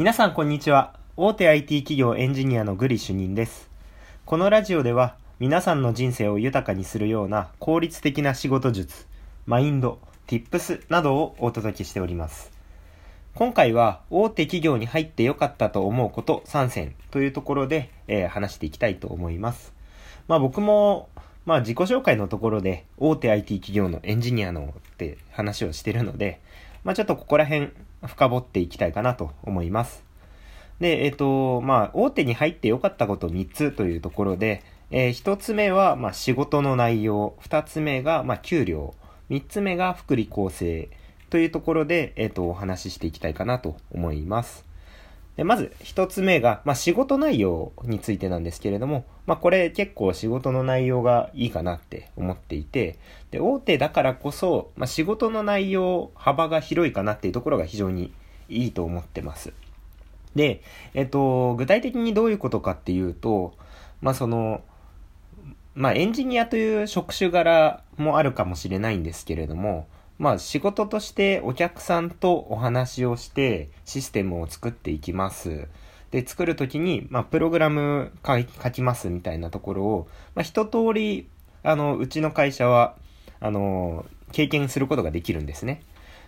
皆さんこんにちは。大手 IT 企業エンジニアのグリ主任です。このラジオでは皆さんの人生を豊かにするような効率的な仕事術、マインド、tips などをお届けしております。今回は大手企業に入ってよかったと思うこと3選というところで、えー、話していきたいと思います。まあ僕もまあ自己紹介のところで大手 IT 企業のエンジニアのって話をしてるので、まあちょっとここら辺深掘っていきたいかなと思います。で、えっ、ー、と、まあ、大手に入って良かったこと3つというところで、えー、1つ目は、まあ、仕事の内容、2つ目が、まあ、給料、3つ目が福利厚生というところで、えっ、ー、と、お話ししていきたいかなと思います。でまず、1つ目が、まあ、仕事内容についてなんですけれども、まあ、これ結構仕事の内容がいいかなって思っていて、で、大手だからこそ、まあ、仕事の内容、幅が広いかなっていうところが非常にいいと思ってます。で、えっと、具体的にどういうことかっていうと、まあ、その、まあ、エンジニアという職種柄もあるかもしれないんですけれども、まあ、仕事としてお客さんとお話をしてシステムを作っていきます。で、作るときに、まあ、プログラム書きますみたいなところを、まあ、一通り、あの、うちの会社は、あの、経験することができるんですね。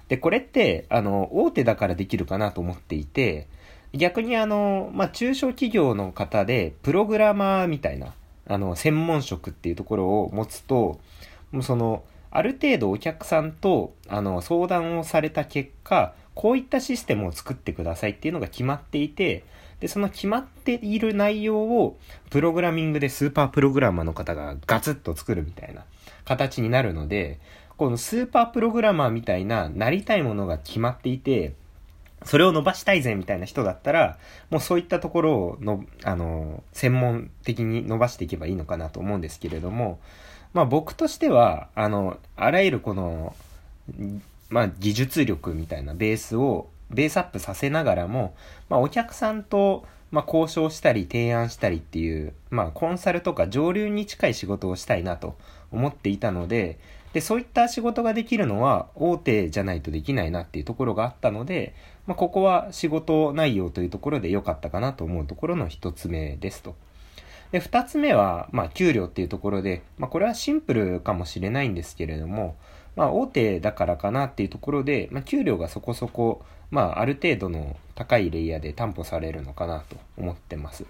で、これって、あの、大手だからできるかなと思っていて、逆にあの、まあ、中小企業の方で、プログラマーみたいな、あの、専門職っていうところを持つと、もうその、ある程度お客さんと、あの、相談をされた結果、こういったシステムを作ってくださいっていうのが決まっていて、で、その決まっている内容を、プログラミングでスーパープログラマーの方がガツッと作るみたいな形になるので、このスーパープログラマーみたいななりたいものが決まっていて、それを伸ばしたいぜみたいな人だったら、もうそういったところをの、あの、専門的に伸ばしていけばいいのかなと思うんですけれども、まあ僕としては、あの、あらゆるこの、まあ技術力みたいなベースを、ベースアップさせながらも、まあお客さんと、まあ交渉したり提案したりっていう、まあコンサルとか上流に近い仕事をしたいなと思っていたので、で、そういった仕事ができるのは大手じゃないとできないなっていうところがあったので、まあ、ここは仕事内容というところで良かったかなと思うところの一つ目ですと。で、二つ目は、まあ、給料っていうところで、まあ、これはシンプルかもしれないんですけれども、まあ、大手だからかなっていうところで、まあ、給料がそこそこ、まあ、ある程度の高いレイヤーで担保されるのかなと思ってます。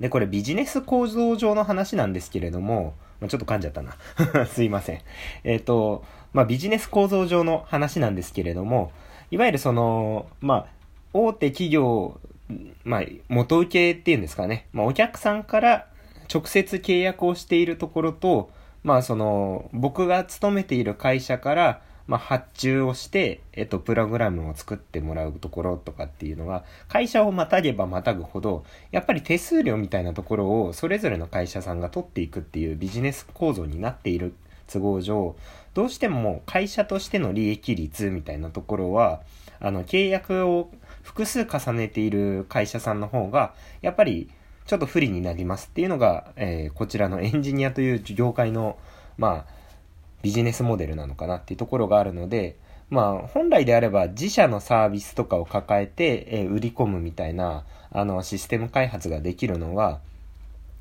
で、これビジネス構造上の話なんですけれども、まあ、ちょっと噛んじゃったな。すいません。えっ、ー、と、まあ、ビジネス構造上の話なんですけれども、いわゆるその、まあ、大手企業、まあ、元請けっていうんですかね。まあ、お客さんから直接契約をしているところと、まあ、その、僕が勤めている会社から、まあ、発注をして、えっと、プログラムを作ってもらうところとかっていうのは、会社をまたげばまたぐほど、やっぱり手数料みたいなところをそれぞれの会社さんが取っていくっていうビジネス構造になっている都合上、どうしても会社としての利益率みたいなところは、あの、契約を複数重ねている会社さんの方が、やっぱりちょっと不利になりますっていうのが、えー、こちらのエンジニアという業界の、まあ、ビジネスモデルなのかなっていうところがあるので、まあ、本来であれば自社のサービスとかを抱えて、えー、売り込むみたいな、あの、システム開発ができるのは、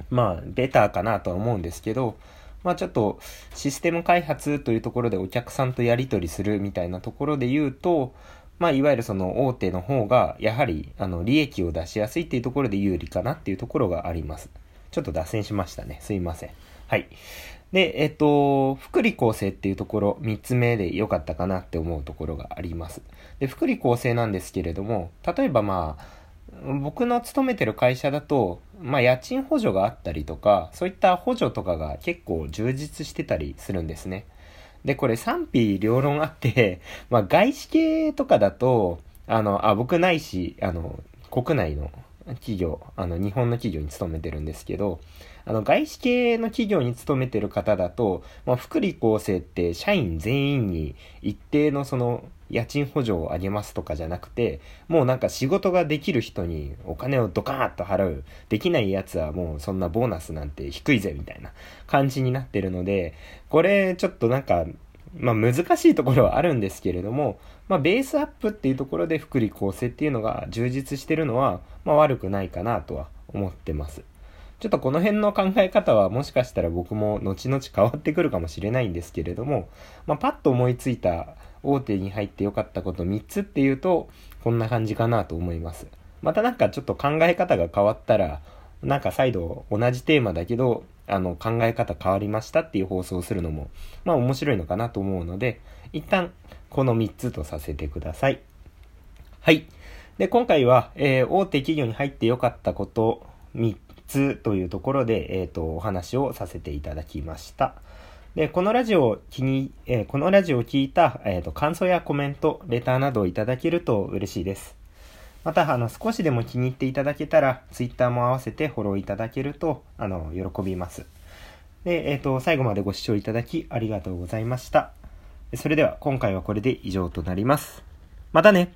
まあ、ベターかなとは思うんですけど、まあちょっと、システム開発というところでお客さんとやり取りするみたいなところで言うと、まあいわゆるその大手の方が、やはり、あの、利益を出しやすいっていうところで有利かなっていうところがあります。ちょっと脱線しましたね。すいません。はい。で、えっと、福利厚生っていうところ、三つ目で良かったかなって思うところがあります。で、福利厚生なんですけれども、例えばまあ、僕の勤めてる会社だと、まあ家賃補助があったりとか、そういった補助とかが結構充実してたりするんですね。で、これ賛否両論あって、まあ外資系とかだと、あの、あ、僕ないし、あの、国内の企業、あの、日本の企業に勤めてるんですけど、あの、外資系の企業に勤めてる方だと、まあ、福利厚生って社員全員に一定のその、家賃補助をあげますとかじゃなくて、もうなんか仕事ができる人にお金をドカーッと払う。できないやつはもうそんなボーナスなんて低いぜみたいな感じになってるので、これちょっとなんか、まあ難しいところはあるんですけれども、まあベースアップっていうところで福利厚生っていうのが充実してるのは、まあ悪くないかなとは思ってます。ちょっとこの辺の考え方はもしかしたら僕も後々変わってくるかもしれないんですけれども、まあパッと思いついた大手に入ってよかったこと3つっていうと、こんな感じかなと思います。またなんかちょっと考え方が変わったら、なんか再度同じテーマだけど、あの考え方変わりましたっていう放送をするのも、まあ面白いのかなと思うので、一旦この3つとさせてください。はい。で、今回は、えー、大手企業に入ってよかったこと3つというところで、えっ、ー、と、お話をさせていただきました。で、このラジオを気に、えー、このラジオを聞いた、えっ、と、感想やコメント、レターなどをいただけると嬉しいです。また、あの、少しでも気に入っていただけたら、ツイッターも合わせてフォローいただけると、あの、喜びます。で、えっ、ー、と、最後までご視聴いただきありがとうございました。それでは、今回はこれで以上となります。またね